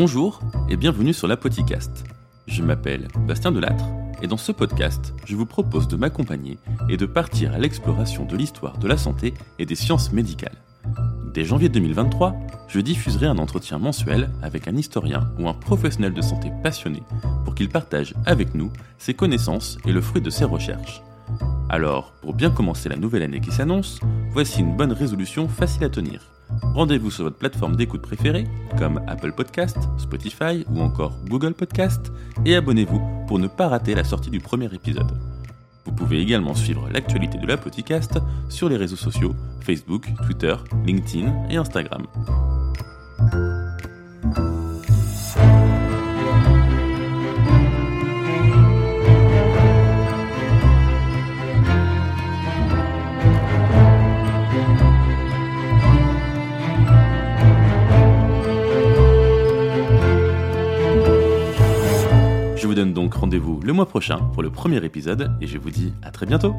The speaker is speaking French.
Bonjour et bienvenue sur l'Apoticast. Je m'appelle Bastien Delattre et dans ce podcast, je vous propose de m'accompagner et de partir à l'exploration de l'histoire de la santé et des sciences médicales. Dès janvier 2023, je diffuserai un entretien mensuel avec un historien ou un professionnel de santé passionné pour qu'il partage avec nous ses connaissances et le fruit de ses recherches. Alors, pour bien commencer la nouvelle année qui s'annonce, voici une bonne résolution facile à tenir. Rendez-vous sur votre plateforme d'écoute préférée, comme Apple Podcast, Spotify ou encore Google Podcast, et abonnez-vous pour ne pas rater la sortie du premier épisode. Vous pouvez également suivre l'actualité de la podcast sur les réseaux sociaux Facebook, Twitter, LinkedIn et Instagram. Je vous donne donc rendez-vous le mois prochain pour le premier épisode et je vous dis à très bientôt